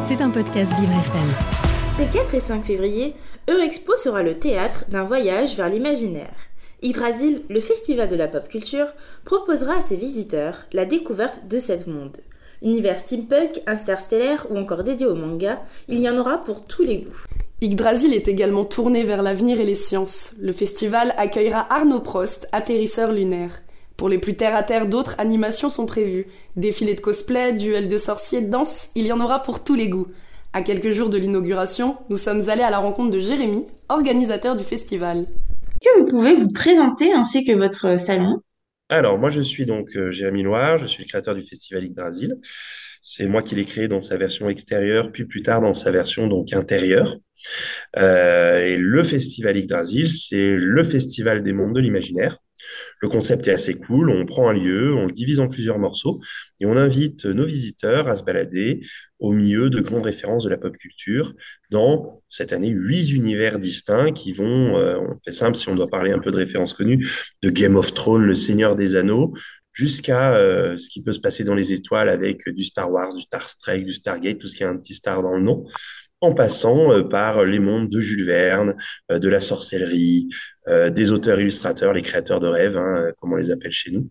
C'est un podcast Vivre FM. Ces 4 et 5 février, Eurexpo sera le théâtre d'un voyage vers l'imaginaire. Yggdrasil, le festival de la pop culture, proposera à ses visiteurs la découverte de cet monde. Univers steampunk, interstellaire ou encore dédié au manga, il y en aura pour tous les goûts. Yggdrasil est également tourné vers l'avenir et les sciences. Le festival accueillera Arnaud Prost, atterrisseur lunaire. Pour les plus terre à terre, d'autres animations sont prévues. Défilés de cosplay, duels de sorciers, danse, il y en aura pour tous les goûts. À quelques jours de l'inauguration, nous sommes allés à la rencontre de Jérémy, organisateur du festival. Est-ce que vous pouvez vous présenter ainsi que votre salon? Alors, moi, je suis donc euh, Jérémy Loire, je suis le créateur du festival Yggdrasil. C'est moi qui l'ai créé dans sa version extérieure, puis plus tard dans sa version donc intérieure. Euh, et le festival Yggdrasil, c'est le festival des mondes de l'imaginaire. Le concept est assez cool. On prend un lieu, on le divise en plusieurs morceaux et on invite nos visiteurs à se balader au milieu de grandes références de la pop culture dans cette année huit univers distincts qui vont, euh, on fait simple si on doit parler un peu de références connues, de Game of Thrones, Le Seigneur des Anneaux, jusqu'à euh, ce qui peut se passer dans les étoiles avec du Star Wars, du Star Trek, du Stargate, tout ce qui a un petit star dans le nom en passant euh, par les mondes de Jules Verne, euh, de la sorcellerie, euh, des auteurs-illustrateurs, les créateurs de rêves, hein, comme on les appelle chez nous,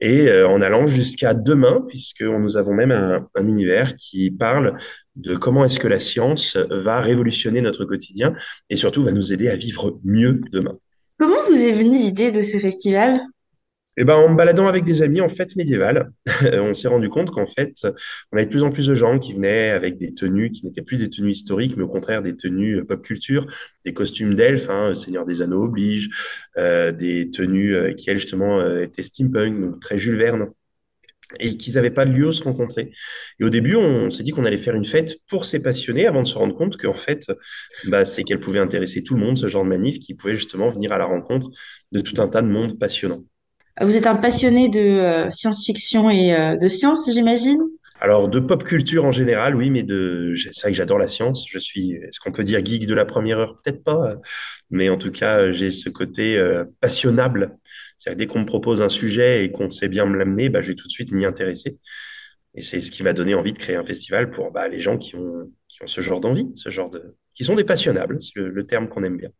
et en allant jusqu'à demain, puisque nous avons même un, un, univers qui parle de comment est-ce que la science va révolutionner notre quotidien et surtout va nous aider à vivre mieux demain. Comment vous est venue l'idée de ce festival? Eh ben, en me baladant avec des amis en fête médiévale, on s'est rendu compte qu'en fait, on avait de plus en plus de gens qui venaient avec des tenues qui n'étaient plus des tenues historiques, mais au contraire des tenues euh, pop culture, des costumes d'elfes, hein, Seigneur des Anneaux oblige, euh, des tenues euh, qui, elles, justement, euh, étaient steampunk, donc très Jules Verne et qu'ils n'avaient pas de lieu où se rencontrer. Et au début, on s'est dit qu'on allait faire une fête pour ces passionnés avant de se rendre compte qu'en fait, bah, c'est qu'elle pouvait intéresser tout le monde, ce genre de manif, qui pouvait justement venir à la rencontre de tout un tas de mondes passionnants. Vous êtes un passionné de euh, science-fiction et euh, de science, j'imagine? Alors, de pop culture en général, oui, mais de, c'est vrai que j'adore la science. Je suis, est-ce qu'on peut dire geek de la première heure? Peut-être pas, mais en tout cas, j'ai ce côté euh, passionnable. C'est-à-dire dès qu'on me propose un sujet et qu'on sait bien me l'amener, bah, je vais tout de suite m'y intéresser. Et c'est ce qui m'a donné envie de créer un festival pour bah, les gens qui ont, qui ont ce genre d'envie, ce genre de, qui sont des passionnables, c'est le, le terme qu'on aime bien.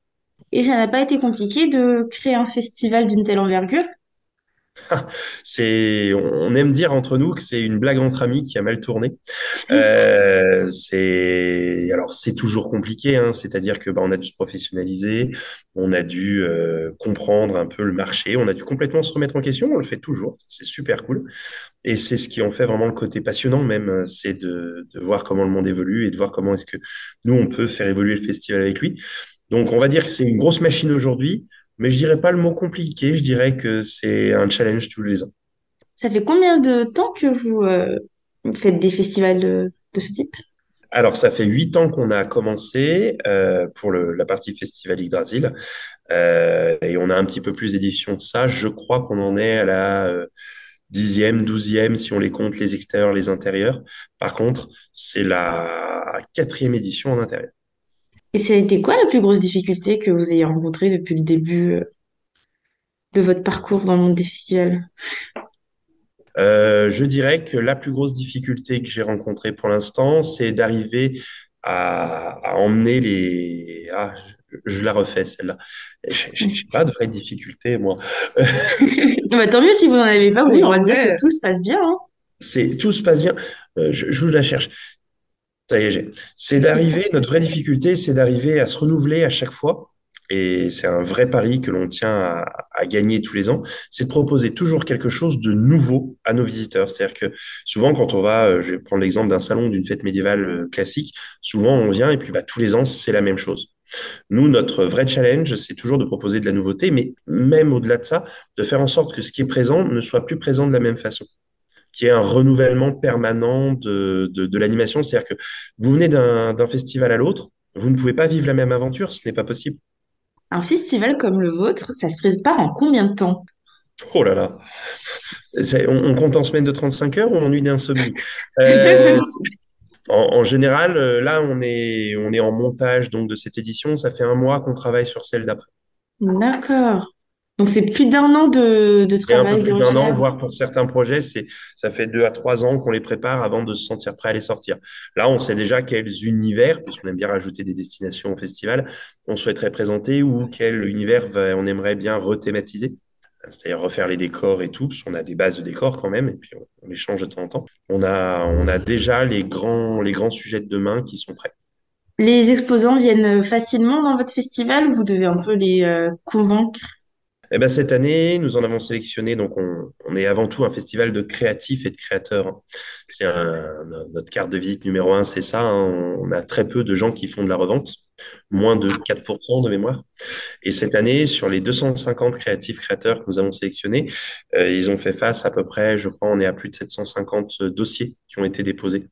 Et ça n'a pas été compliqué de créer un festival d'une telle envergure? c'est, on aime dire entre nous que c'est une blague entre amis qui a mal tourné. Euh, c'est, alors c'est toujours compliqué, hein, c'est-à-dire que bah, on a dû se professionnaliser, on a dû euh, comprendre un peu le marché, on a dû complètement se remettre en question. On le fait toujours, c'est super cool, et c'est ce qui en fait vraiment le côté passionnant même, c'est de, de voir comment le monde évolue et de voir comment est-ce que nous on peut faire évoluer le festival avec lui. Donc on va dire que c'est une grosse machine aujourd'hui mais je dirais pas le mot compliqué, je dirais que c'est un challenge tous les ans. Ça fait combien de temps que vous euh, faites des festivals de, de ce type? Alors, ça fait huit ans qu'on a commencé euh, pour le, la partie Festival Yggdrasil. Euh, et on a un petit peu plus d'éditions que ça. Je crois qu'on en est à la dixième, douzième, si on les compte les extérieurs, les intérieurs. Par contre, c'est la quatrième édition en intérieur. Et ça a été quoi la plus grosse difficulté que vous ayez rencontrée depuis le début euh, de votre parcours dans le monde des festivals? Euh, Je dirais que la plus grosse difficulté que j'ai rencontrée pour l'instant, c'est d'arriver à, à, emmener les... Ah, je la refais celle-là. Je n'ai pas de vraie difficulté, moi. bah, tant mieux si vous n'en avez pas, vous avez le droit de dire que tout se passe bien. Hein. C'est tout se passe bien. Euh, je, je la cherche. Ça y est. C'est d'arriver, notre vraie difficulté, c'est d'arriver à se renouveler à chaque fois. Et c'est un vrai pari que l'on tient à, à, gagner tous les ans, c'est de proposer toujours quelque chose de nouveau à nos visiteurs. C'est-à-dire que souvent, quand on va, euh, je vais prendre l'exemple d'un salon, d'une fête médiévale euh, classique, souvent on vient et puis bah, tous les ans, c'est la même chose. Nous, notre vrai challenge, c'est toujours de proposer de la nouveauté, mais même au-delà de ça, de faire en sorte que ce qui est présent ne soit plus présent de la même façon qui est un renouvellement permanent de, de, de l'animation. C'est-à-dire que vous venez d'un festival à l'autre, vous ne pouvez pas vivre la même aventure, ce n'est pas possible. Un festival comme le vôtre, ça se prépare en combien de temps? Oh là là on, on, compte en semaine de 35 heures ou en nuit d'insomnie euh, en, en, général, là, on est, on est en montage donc, de cette édition. Ça fait un mois qu'on travaille sur celle d'après. D'accord. Donc c'est plus d'un an de, de Et un peu travail, plus d'un an, voire pour certains projets, c'est, ça fait deux à trois ans qu'on les prépare avant de se sentir prêt à les sortir. Là, on sait déjà quels univers, puisqu'on aime bien rajouter des destinations au festival, on souhaiterait présenter ou quel univers va- on aimerait bien rethématiser. C'est-à-dire refaire les décors et tout, parce qu'on a des bases de décors quand même, et puis on, les change de temps en temps. On a, on a déjà les grands, les grands sujets de demain qui sont prêts. Les exposants viennent facilement dans votre festival ou vous devez un peu les euh, convaincre? Eh ben, cette année, nous en avons sélectionné, donc on, est avant tout un festival de créatifs et de créateurs. C'est notre carte de visite numéro un, c'est ça. hein. On a très peu de gens qui font de la revente, moins de 4% de mémoire. Et cette année, sur les 250 créatifs créateurs que nous avons sélectionnés, euh, ils ont fait face à peu près, je crois, on est à plus de 750 dossiers qui ont été déposés.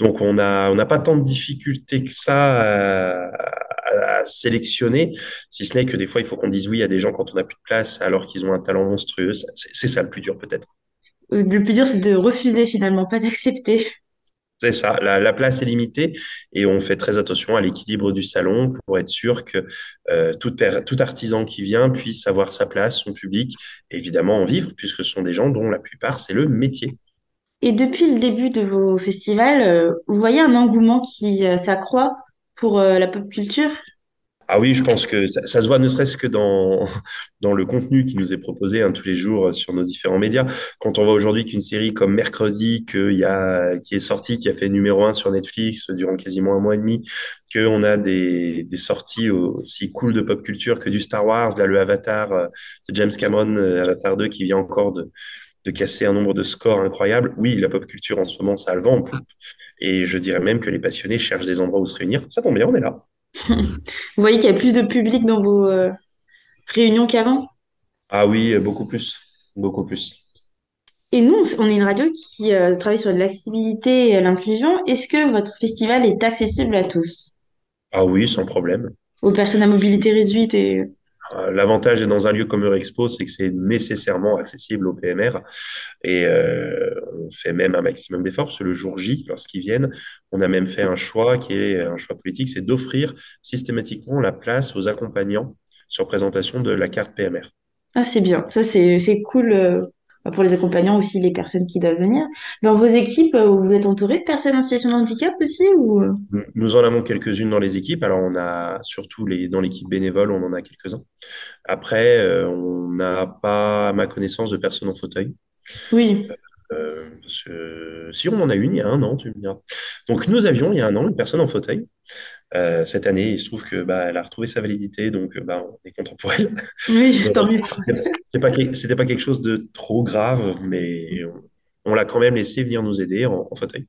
Donc, on a, on n'a pas tant de difficultés que ça à, à- à sélectionner, si ce n'est que des fois, il faut qu'on dise oui à des gens quand on n'a plus de place, alors qu'ils ont un talent monstrueux. C'est ça le plus dur, peut-être. Le plus dur, c'est de refuser finalement, pas d'accepter. C'est ça, la, la place est limitée et on fait très attention à l'équilibre du salon pour être sûr que euh, tout, artisan qui vient puisse avoir sa place, son public, et évidemment en vivre, puisque ce sont des gens dont la plupart, c'est le métier. Et depuis le début de vos festivals, euh, vous voyez un engouement qui euh, s'accroît pour euh, la pop culture? Ah oui, je pense que ça, ça se voit ne serait-ce que dans, dans le contenu qui nous est proposé hein, tous les jours euh, sur nos différents médias. Quand on voit aujourd'hui qu'une série comme Mercredi, qu'il y a, qui est sortie, qui a fait numéro un sur Netflix durant quasiment un mois et demi, qu'on a des, des sorties aussi cool de pop culture que du Star Wars, là, le Avatar euh, de James Cameron, Avatar 2, qui vient encore de, de casser un nombre de scores incroyables. Oui, la pop culture en ce moment, ça a le poupe. Et je dirais même que les passionnés cherchent des endroits où se réunir. Ça tombe bien, on est là. Vous voyez qu'il y a plus de public dans vos euh, réunions qu'avant? Ah oui, beaucoup plus. Beaucoup plus. Et nous, on est une radio qui euh, travaille sur l'accessibilité et l'inclusion. Est-ce que votre festival est accessible à tous? Ah oui, sans problème. Aux personnes à mobilité réduite et... Euh, L'avantage dans un lieu comme Eurexpo, c'est que c'est nécessairement accessible aux PMR et euh, on fait même un maximum d'efforts parce que le jour J, lorsqu'ils viennent, on a même fait un choix qui est un choix politique, c'est d'offrir systématiquement la place aux accompagnants sur présentation de la carte PMR. Ah, c'est bien. Ça, c'est, c'est cool euh, pour les accompagnants aussi, les personnes qui doivent venir. Dans vos équipes, euh, vous êtes entouré de personnes en situation de handicap aussi ou... euh? Nous en avons quelques-unes dans les équipes. Alors, on a surtout les, dans l'équipe bénévole, on en a quelques-uns. Après, euh, on n'a pas, à ma connaissance, de personnes en fauteuil. Oui. Euh, si on en a une, il y a un an, tu me diras. Donc, nous avions, il y a un an, une personne en fauteuil. Euh, cette année, il se trouve que bah, elle a retrouvé sa validité, donc euh, bah, on est content pour elle. Oui, tant mieux. C'était pas, pas quelque chose de trop grave, mais on, on l'a quand même laissé venir nous aider en, en fauteuil.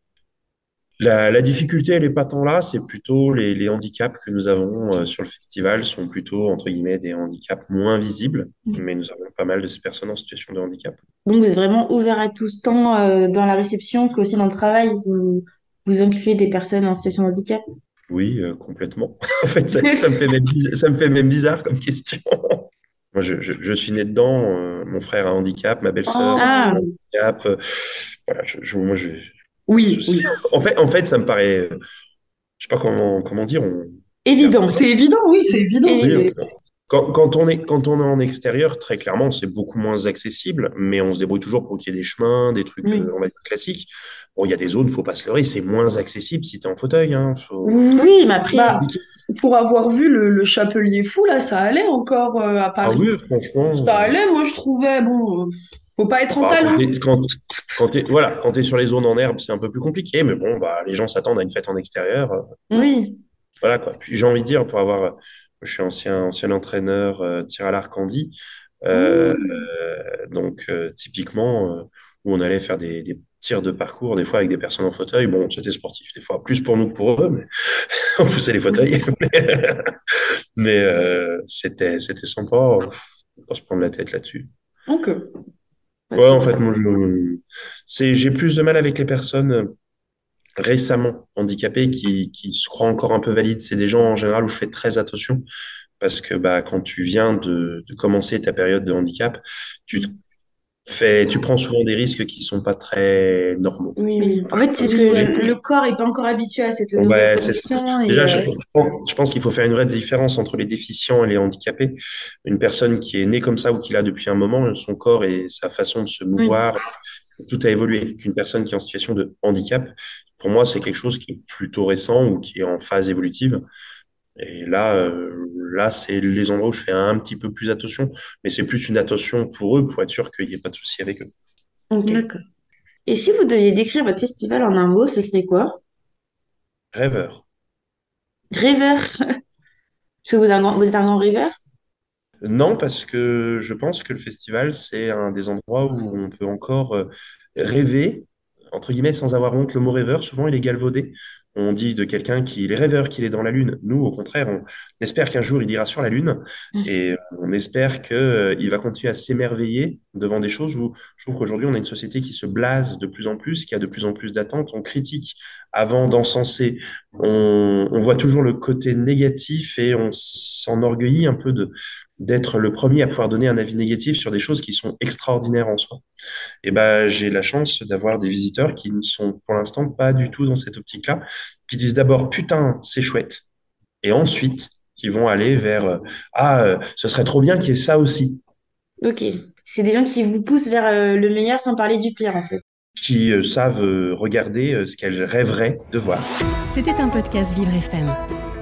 La, la difficulté, elle n'est pas tant là, c'est plutôt les, les handicaps que nous avons euh, sur le festival sont plutôt, entre guillemets, des handicaps moins visibles, mais nous avons pas mal de ces personnes en situation de handicap. Donc, vous êtes vraiment ouvert à tous, tant euh, dans la réception qu'aussi dans le travail. Vous, vous incluez des personnes en situation de handicap? Oui, euh, complètement. En fait, ça, ça me fait même, ça me fait même bizarre comme question. Moi, je, je, je suis né dedans. euh, mon frère a un handicap, ma belle-sœur a Ah, un handicap. euh, voilà, je, moi, je, Oui, je- oui. en fait, en fait, ça me paraît, euh, je sais pas comment, comment dire. On, évident. C'est évident, oui, c'est évident. Oui, quand, quand on est, quand on est en extérieur, très clairement, c'est beaucoup moins accessible, mais on se débrouille toujours pour qu'il y ait des chemins, des trucs, Oui. euh, on va dire, classiques. Bon, il y a des zones, faut pas se leurrer, c'est moins accessible si tu es en fauteuil. Hein, faut- Oui, mais après, Bah, pour avoir vu le, le Chapelier Fou, là, ça allait encore euh, à Ah Paris. oui, franchement. Ça allait, moi, je trouvais, bon, euh, faut pas être en Bah, quand talent. quand, quand voilà, quand t'es sur les zones en herbe, c'est un peu plus compliqué, mais bon, bah, les gens s'attendent à une fête en extérieur. euh, oui. Voilà, quoi. Puis j'ai envie de dire, pour avoir, euh, je suis ancien, ancien entraîneur euh, tir à l'arc handi, euh, euh, donc euh, typiquement, où on allait faire des, des tirs de parcours, des fois avec des personnes en fauteuil. Bon, c'était sportif, des fois plus pour nous que pour eux, mais on poussait les fauteuils. Mais euh, c'était, c'était sympa, pas se prendre la tête là-dessus. Donc, euh, Ouais, en fait, j'ai plus de mal avec les personnes récemment handicapées qui, qui se croient encore un peu valides. C'est des gens en général où je fais très attention parce que bah, quand tu viens de, de commencer ta période de handicap, tu te- fait, tu prends souvent des risques qui sont pas très normaux. Oui, en fait, c'est que le, corps est pas encore habitué à cette nouvelle. Déjà, je, je, pense, qu'il faut faire une vraie différence entre les déficients et les handicapés. Une personne qui est née comme ça ou qui l'a depuis un moment, son corps et sa façon de se mouvoir, tout a évolué. Qu'une personne qui est en situation de handicap, pour moi, c'est quelque chose qui est plutôt récent ou qui est en phase évolutive. Et là, euh, là, c'est les endroits où je fais un petit peu plus attention, mais c'est plus une attention pour eux, pour être sûr qu'il n'y ait pas de souci avec eux. D'accord. Et si vous deviez décrire votre festival en un mot, ce serait quoi? Rêveur. Rêveur. Parce que vous êtes un grand, vous êtes un grand rêveur? Non, parce que je pense que le festival, c'est un des endroits où on peut encore euh, rêver, entre guillemets, sans avoir honte. Le mot rêveur, souvent, il est galvaudé. On dit de quelqu'un qui est rêveur qu'il est dans la Lune. Nous, au contraire, on espère qu'un jour il ira sur la Lune mmh. et on espère qu'il euh, va continuer à s'émerveiller devant des choses où je trouve qu'aujourd'hui on a une société qui se blase de plus en plus, qui a de plus en plus d'attentes. On critique avant d'encenser. On, on voit toujours le côté négatif et on s'enorgueillit un peu de, d'être le premier à pouvoir donner un avis négatif sur des choses qui sont extraordinaires en soi. Et ben, j'ai la chance d'avoir des visiteurs qui ne sont pour l'instant pas du tout dans cette optique-là, qui disent d'abord putain, c'est chouette, et ensuite qui vont aller vers euh, ah, euh, ce serait trop bien qu'il y ait ça aussi. Ok, c'est des gens qui vous poussent vers euh, le meilleur sans parler du pire en fait. Qui savent regarder ce qu'elles rêveraient de voir. C'était un podcast Vivre FM.